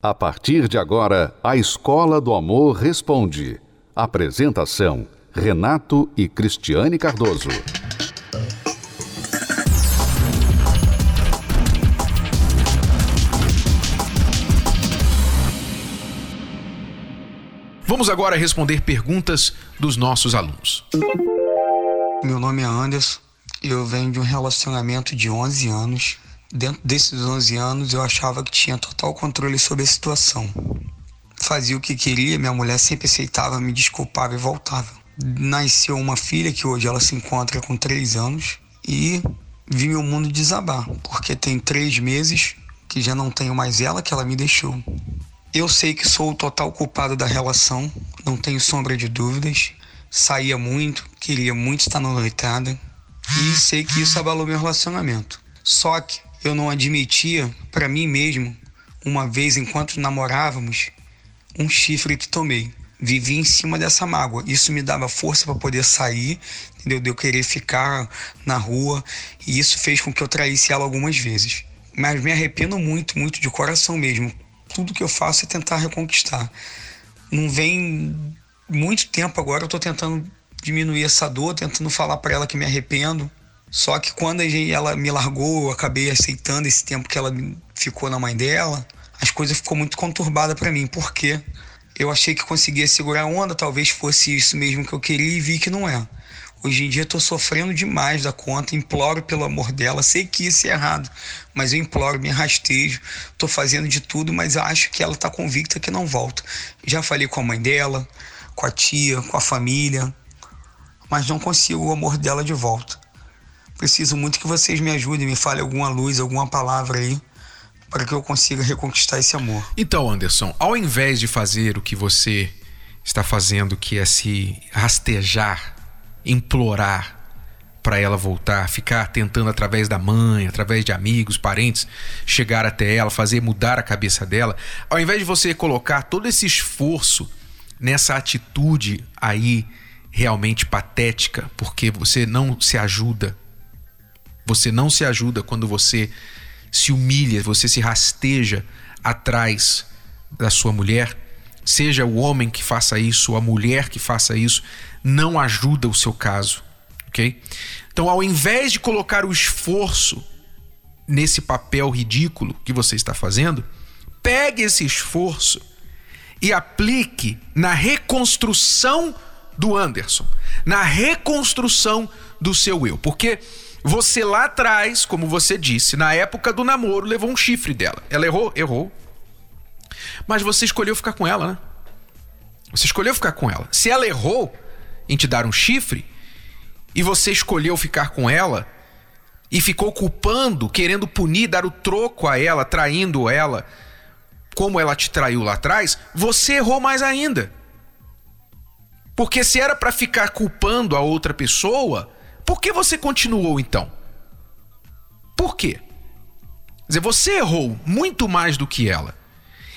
A partir de agora, a Escola do Amor Responde. Apresentação: Renato e Cristiane Cardoso. Vamos agora responder perguntas dos nossos alunos. Meu nome é Anderson, eu venho de um relacionamento de 11 anos Dentro desses 11 anos, eu achava que tinha total controle sobre a situação. Fazia o que queria, minha mulher sempre aceitava, me desculpava e voltava. Nasceu uma filha que hoje ela se encontra com 3 anos e vi meu mundo desabar, porque tem 3 meses que já não tenho mais ela, que ela me deixou. Eu sei que sou o total culpado da relação, não tenho sombra de dúvidas. Saía muito, queria muito estar na noitada e sei que isso abalou meu relacionamento. Só que eu não admitia para mim mesmo, uma vez enquanto namorávamos, um chifre que tomei. Vivi em cima dessa mágoa. Isso me dava força para poder sair, entendeu? De eu querer ficar na rua. E isso fez com que eu traísse ela algumas vezes. Mas me arrependo muito, muito de coração mesmo. Tudo que eu faço é tentar reconquistar. Não vem muito tempo agora, eu tô tentando diminuir essa dor, tentando falar para ela que me arrependo, só que quando ela me largou, eu acabei aceitando esse tempo que ela ficou na mãe dela, as coisas ficou muito conturbada para mim, porque eu achei que conseguia segurar a onda, talvez fosse isso mesmo que eu queria e vi que não é. Hoje em dia estou sofrendo demais da conta, imploro pelo amor dela, sei que isso é errado, mas eu imploro, me rastejo, estou fazendo de tudo, mas acho que ela está convicta que não volta. Já falei com a mãe dela, com a tia, com a família, mas não consigo o amor dela de volta. Preciso muito que vocês me ajudem, me falem alguma luz, alguma palavra aí, para que eu consiga reconquistar esse amor. Então, Anderson, ao invés de fazer o que você está fazendo, que é se rastejar, implorar para ela voltar, ficar tentando através da mãe, através de amigos, parentes, chegar até ela, fazer mudar a cabeça dela, ao invés de você colocar todo esse esforço nessa atitude aí realmente patética, porque você não se ajuda, você não se ajuda quando você se humilha, você se rasteja atrás da sua mulher. Seja o homem que faça isso, ou a mulher que faça isso, não ajuda o seu caso, ok? Então, ao invés de colocar o esforço nesse papel ridículo que você está fazendo, pegue esse esforço e aplique na reconstrução do Anderson, na reconstrução do seu eu, porque você lá atrás, como você disse, na época do namoro, levou um chifre dela. Ela errou? Errou. Mas você escolheu ficar com ela, né? Você escolheu ficar com ela. Se ela errou em te dar um chifre e você escolheu ficar com ela e ficou culpando, querendo punir, dar o troco a ela, traindo ela, como ela te traiu lá atrás, você errou mais ainda. Porque se era para ficar culpando a outra pessoa, por que você continuou então? Por quê? Quer dizer, você errou muito mais do que ela.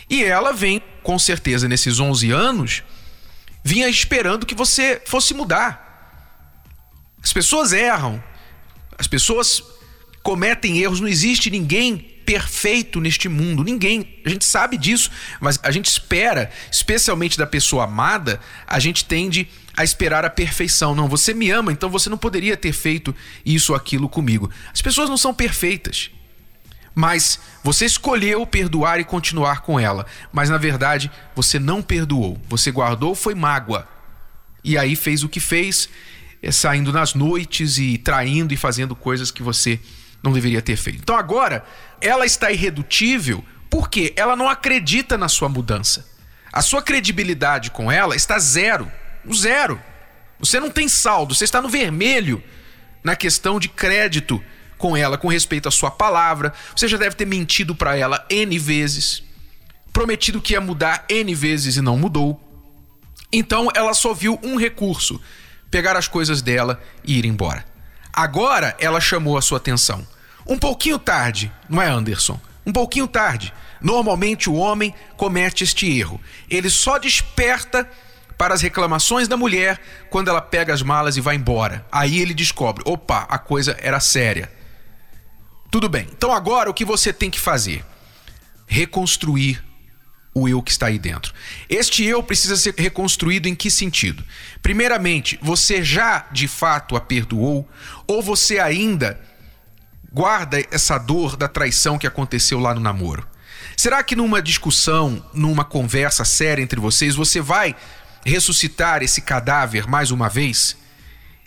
E ela vem, com certeza, nesses 11 anos, vinha esperando que você fosse mudar. As pessoas erram. As pessoas cometem erros. Não existe ninguém perfeito neste mundo. Ninguém. A gente sabe disso, mas a gente espera, especialmente da pessoa amada, a gente tende a esperar a perfeição. Não, você me ama, então você não poderia ter feito isso ou aquilo comigo. As pessoas não são perfeitas. Mas você escolheu perdoar e continuar com ela. Mas na verdade, você não perdoou. Você guardou, foi mágoa. E aí fez o que fez, é, saindo nas noites e traindo e fazendo coisas que você não deveria ter feito. Então agora, ela está irredutível porque ela não acredita na sua mudança. A sua credibilidade com ela está zero. Zero. Você não tem saldo, você está no vermelho na questão de crédito com ela com respeito à sua palavra. Você já deve ter mentido para ela N vezes, prometido que ia mudar N vezes e não mudou. Então ela só viu um recurso: pegar as coisas dela e ir embora. Agora ela chamou a sua atenção. Um pouquinho tarde, não é, Anderson? Um pouquinho tarde. Normalmente o homem comete este erro. Ele só desperta para as reclamações da mulher quando ela pega as malas e vai embora. Aí ele descobre: opa, a coisa era séria. Tudo bem. Então agora o que você tem que fazer? Reconstruir o eu que está aí dentro. Este eu precisa ser reconstruído em que sentido? Primeiramente, você já de fato a perdoou ou você ainda guarda essa dor da traição que aconteceu lá no namoro? Será que numa discussão, numa conversa séria entre vocês, você vai ressuscitar esse cadáver mais uma vez?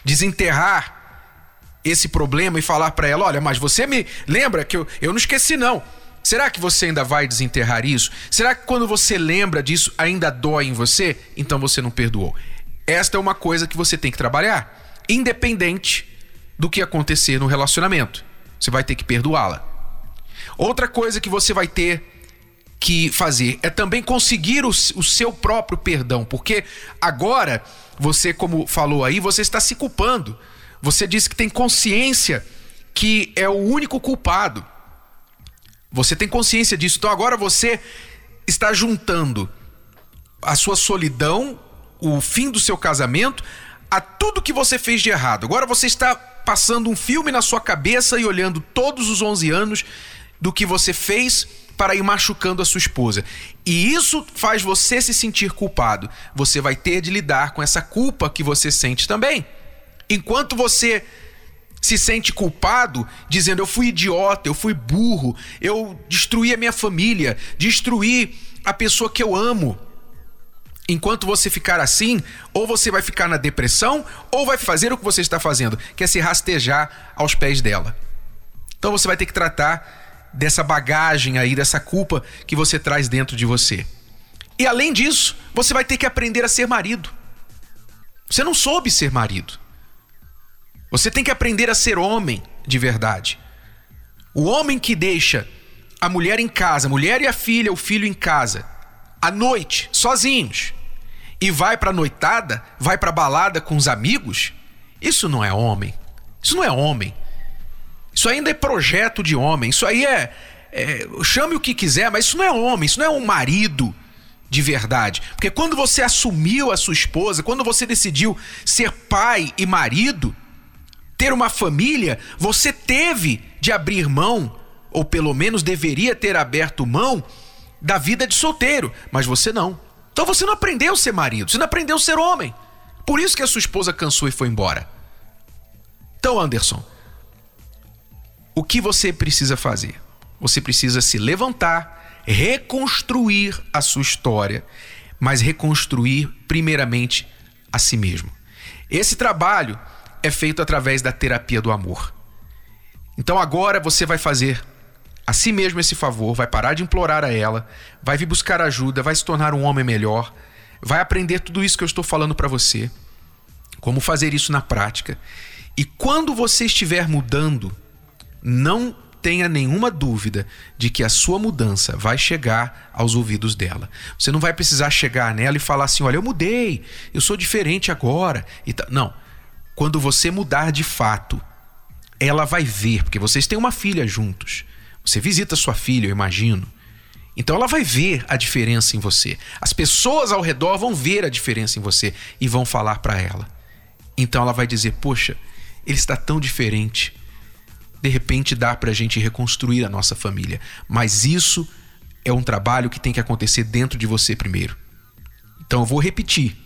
Desenterrar esse problema e falar para ela: olha, mas você me lembra que eu, eu não esqueci, não. Será que você ainda vai desenterrar isso? Será que quando você lembra disso ainda dói em você? Então você não perdoou. Esta é uma coisa que você tem que trabalhar, independente do que acontecer no relacionamento. Você vai ter que perdoá-la. Outra coisa que você vai ter que fazer é também conseguir o, o seu próprio perdão, porque agora você, como falou aí, você está se culpando. Você disse que tem consciência que é o único culpado. Você tem consciência disso. Então agora você está juntando a sua solidão, o fim do seu casamento, a tudo que você fez de errado. Agora você está passando um filme na sua cabeça e olhando todos os 11 anos do que você fez para ir machucando a sua esposa. E isso faz você se sentir culpado. Você vai ter de lidar com essa culpa que você sente também. Enquanto você se sente culpado, dizendo eu fui idiota, eu fui burro, eu destruí a minha família, destruí a pessoa que eu amo. Enquanto você ficar assim, ou você vai ficar na depressão, ou vai fazer o que você está fazendo, que é se rastejar aos pés dela. Então você vai ter que tratar dessa bagagem aí, dessa culpa que você traz dentro de você. E além disso, você vai ter que aprender a ser marido. Você não soube ser marido. Você tem que aprender a ser homem de verdade. O homem que deixa a mulher em casa, a mulher e a filha, o filho em casa, à noite, sozinhos, e vai para noitada, vai para balada com os amigos, isso não é homem. Isso não é homem. Isso ainda é projeto de homem. Isso aí é, é chame o que quiser, mas isso não é homem. Isso não é um marido de verdade. Porque quando você assumiu a sua esposa, quando você decidiu ser pai e marido, ter uma família, você teve de abrir mão, ou pelo menos deveria ter aberto mão, da vida de solteiro, mas você não. Então você não aprendeu a ser marido, você não aprendeu a ser homem. Por isso que a sua esposa cansou e foi embora. Então, Anderson, o que você precisa fazer? Você precisa se levantar, reconstruir a sua história, mas reconstruir primeiramente a si mesmo. Esse trabalho é feito através da terapia do amor. Então agora você vai fazer a si mesmo esse favor, vai parar de implorar a ela, vai vir buscar ajuda, vai se tornar um homem melhor, vai aprender tudo isso que eu estou falando para você, como fazer isso na prática. E quando você estiver mudando, não tenha nenhuma dúvida de que a sua mudança vai chegar aos ouvidos dela. Você não vai precisar chegar nela e falar assim: olha, eu mudei, eu sou diferente agora. E Não. Quando você mudar de fato, ela vai ver, porque vocês têm uma filha juntos. Você visita sua filha, eu imagino. Então ela vai ver a diferença em você. As pessoas ao redor vão ver a diferença em você e vão falar para ela. Então ela vai dizer: Poxa, ele está tão diferente. De repente dá para a gente reconstruir a nossa família. Mas isso é um trabalho que tem que acontecer dentro de você primeiro. Então eu vou repetir.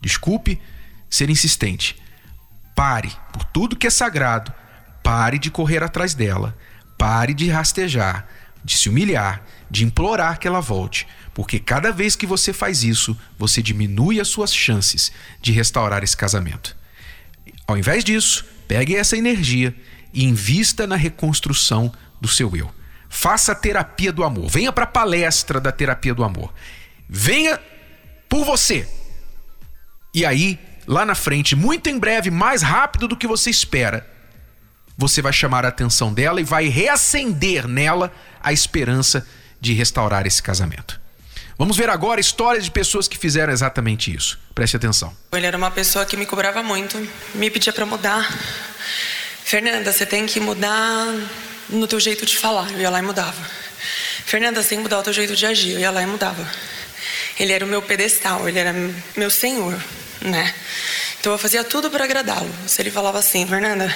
Desculpe ser insistente. Pare por tudo que é sagrado. Pare de correr atrás dela. Pare de rastejar, de se humilhar, de implorar que ela volte, porque cada vez que você faz isso, você diminui as suas chances de restaurar esse casamento. Ao invés disso, pegue essa energia e invista na reconstrução do seu eu. Faça a terapia do amor. Venha para a palestra da terapia do amor. Venha por você. E aí lá na frente, muito em breve, mais rápido do que você espera, você vai chamar a atenção dela e vai reacender nela a esperança de restaurar esse casamento. Vamos ver agora histórias de pessoas que fizeram exatamente isso. Preste atenção. Ele era uma pessoa que me cobrava muito, me pedia para mudar. Fernanda, você tem que mudar no teu jeito de falar. Eu ia lá e mudava. Fernanda, você tem que mudar o teu jeito de agir. Eu ia lá e mudava. Ele era o meu pedestal, ele era meu senhor né? Então eu fazia tudo para agradá-lo. Se ele falava assim, Fernanda,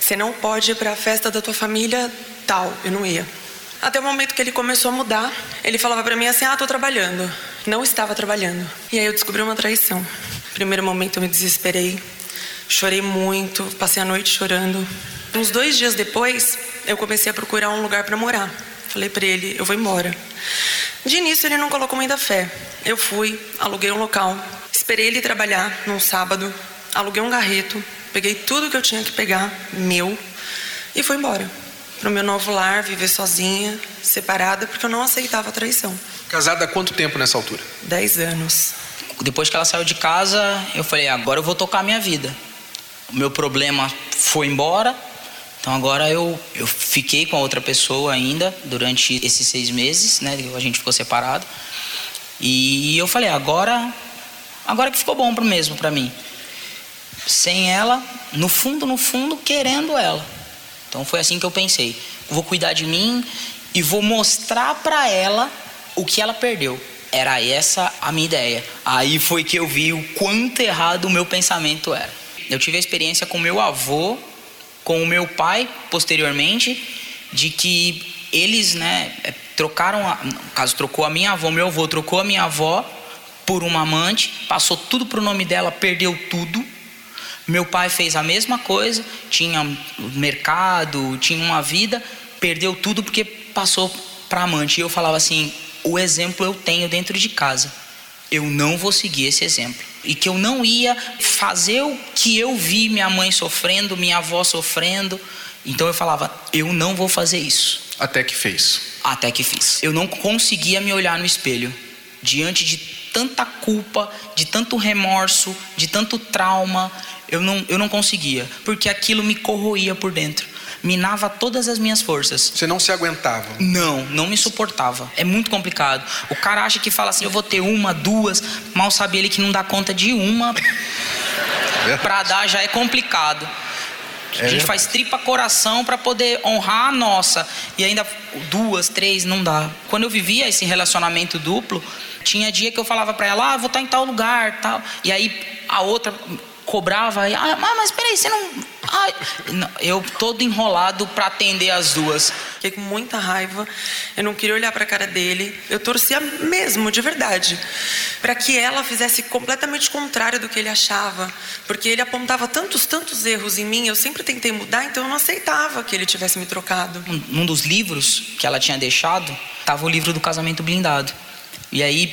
você não pode ir para a festa da tua família tal, eu não ia. Até o momento que ele começou a mudar, ele falava para mim assim: "Ah, tô trabalhando". Não estava trabalhando. E aí eu descobri uma traição. Primeiro momento eu me desesperei, chorei muito, passei a noite chorando. Uns dois dias depois, eu comecei a procurar um lugar para morar. Falei para ele: "Eu vou embora". De início ele não colocou muita fé. Eu fui, aluguei um local, esperei ele trabalhar num sábado, aluguei um garreto, peguei tudo que eu tinha que pegar, meu, e fui embora para o meu novo lar, viver sozinha, separada, porque eu não aceitava a traição. Casada há quanto tempo nessa altura? Dez anos. Depois que ela saiu de casa, eu falei: agora eu vou tocar a minha vida. O meu problema foi embora, então agora eu, eu fiquei com a outra pessoa ainda durante esses seis meses, né? A gente ficou separado. E eu falei: agora, agora que ficou bom pro mesmo para mim. Sem ela, no fundo, no fundo, querendo ela. Então foi assim que eu pensei: vou cuidar de mim e vou mostrar para ela o que ela perdeu. Era essa a minha ideia. Aí foi que eu vi o quanto errado o meu pensamento era. Eu tive a experiência com meu avô, com o meu pai posteriormente, de que eles, né, é, trocaram, a, no caso trocou a minha avó, meu avô trocou a minha avó por uma amante, passou tudo pro nome dela, perdeu tudo meu pai fez a mesma coisa, tinha mercado, tinha uma vida, perdeu tudo porque passou para amante. E eu falava assim: o exemplo eu tenho dentro de casa. Eu não vou seguir esse exemplo. E que eu não ia fazer o que eu vi minha mãe sofrendo, minha avó sofrendo. Então eu falava: eu não vou fazer isso. Até que fez. Até que fiz. Eu não conseguia me olhar no espelho diante de tanta culpa, de tanto remorso, de tanto trauma eu não, eu não conseguia, porque aquilo me corroía por dentro. Minava todas as minhas forças. Você não se aguentava? Não, não me suportava. É muito complicado. O cara acha que fala assim: eu vou ter uma, duas. Mal sabe ele que não dá conta de uma. É. Pra dar já é complicado. A gente faz tripa coração para poder honrar a nossa. E ainda duas, três, não dá. Quando eu vivia esse relacionamento duplo, tinha dia que eu falava para ela, ah, vou estar em tal lugar, tal. E aí a outra cobrava, ah, mas peraí, você não. Ah, eu todo enrolado para atender as duas. Fiquei com muita raiva, eu não queria olhar para a cara dele, eu torcia mesmo, de verdade, para que ela fizesse completamente contrário do que ele achava, porque ele apontava tantos, tantos erros em mim, eu sempre tentei mudar, então eu não aceitava que ele tivesse me trocado. Um, um dos livros que ela tinha deixado estava o livro do casamento blindado. E aí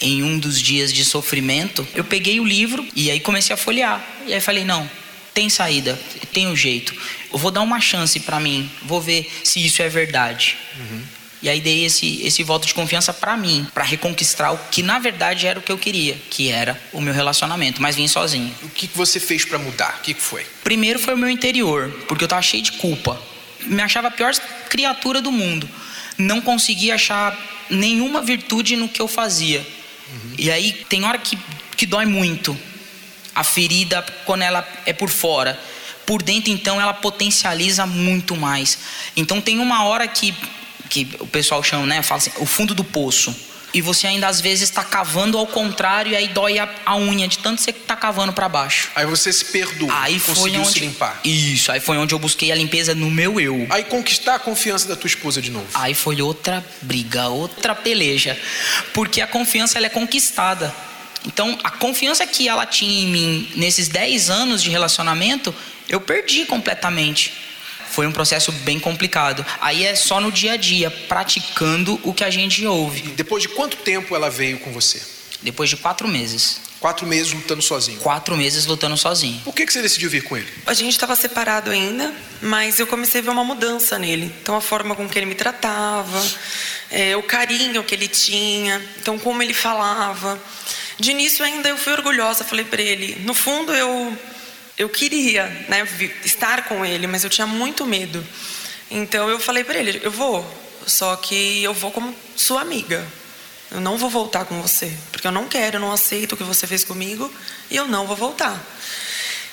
em um dos dias de sofrimento, eu peguei o livro e aí comecei a folhear. E aí falei: não, tem saída, tem um jeito. Eu vou dar uma chance para mim, vou ver se isso é verdade. Uhum. E aí dei esse, esse voto de confiança para mim, para reconquistar o que na verdade era o que eu queria, que era o meu relacionamento, mas vim sozinho. O que você fez para mudar? O que foi? Primeiro foi o meu interior, porque eu tava cheio de culpa. Me achava a pior criatura do mundo. Não conseguia achar nenhuma virtude no que eu fazia. Uhum. E aí tem hora que, que dói muito. A ferida, quando ela é por fora. Por dentro, então, ela potencializa muito mais. Então tem uma hora que, que o pessoal chama, né? Fala assim, o fundo do poço e você ainda às vezes está cavando ao contrário e aí dói a, a unha de tanto você está cavando para baixo. Aí você se perdoou, aí conseguiu onde, se limpar. Isso, aí foi onde eu busquei a limpeza no meu eu. Aí conquistar a confiança da tua esposa de novo. Aí foi outra briga, outra peleja, porque a confiança ela é conquistada. Então, a confiança que ela tinha em mim nesses 10 anos de relacionamento, eu perdi completamente foi um processo bem complicado. Aí é só no dia a dia, praticando o que a gente ouve. Depois de quanto tempo ela veio com você? Depois de quatro meses. Quatro meses lutando sozinho? Quatro meses lutando sozinho. Por que, que você decidiu vir com ele? A gente estava separado ainda, mas eu comecei a ver uma mudança nele. Então, a forma com que ele me tratava, é, o carinho que ele tinha, então, como ele falava. De início, ainda eu fui orgulhosa, falei para ele: no fundo, eu eu queria né, estar com ele, mas eu tinha muito medo. Então eu falei para ele: eu vou, só que eu vou como sua amiga. Eu não vou voltar com você, porque eu não quero, eu não aceito o que você fez comigo e eu não vou voltar.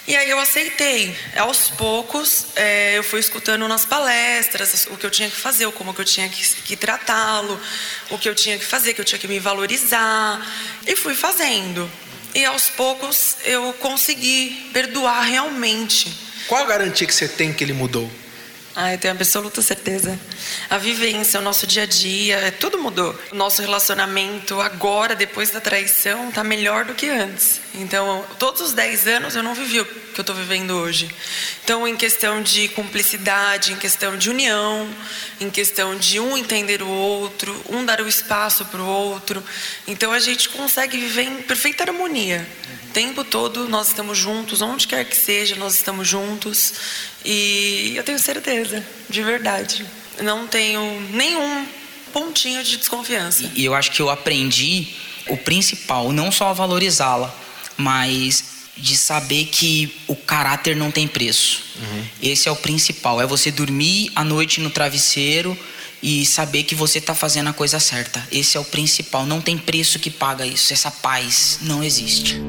E aí eu aceitei. Aos poucos, é, eu fui escutando nas palestras o que eu tinha que fazer, como que eu tinha que, que tratá-lo, o que eu tinha que fazer, que eu tinha que me valorizar. E fui fazendo. E aos poucos eu consegui perdoar realmente. Qual a garantia que você tem que ele mudou? Ah, eu tenho absoluta certeza. A vivência, o nosso dia a dia, tudo mudou. O nosso relacionamento agora, depois da traição, está melhor do que antes. Então, todos os 10 anos eu não vivi que eu estou vivendo hoje. Então, em questão de cumplicidade, em questão de união, em questão de um entender o outro, um dar o espaço para o outro. Então, a gente consegue viver em perfeita harmonia. O tempo todo nós estamos juntos, onde quer que seja, nós estamos juntos. E eu tenho certeza, de verdade. Não tenho nenhum pontinho de desconfiança. E eu acho que eu aprendi o principal, não só a valorizá-la, mas de saber que o caráter não tem preço. Uhum. Esse é o principal. É você dormir à noite no travesseiro e saber que você está fazendo a coisa certa. Esse é o principal. Não tem preço que paga isso. Essa paz não existe.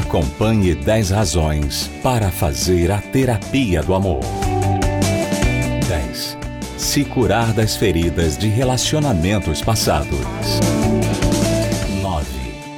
Acompanhe 10 razões para fazer a terapia do amor. 10. Se curar das feridas de relacionamentos passados.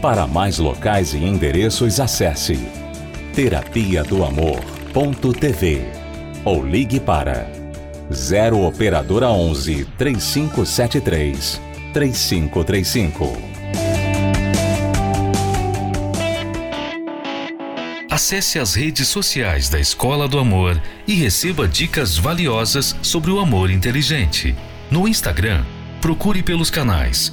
Para mais locais e endereços, acesse terapia do amor.tv ou ligue para 0 operadora 11 3573 3535. Acesse as redes sociais da Escola do Amor e receba dicas valiosas sobre o amor inteligente. No Instagram, procure pelos canais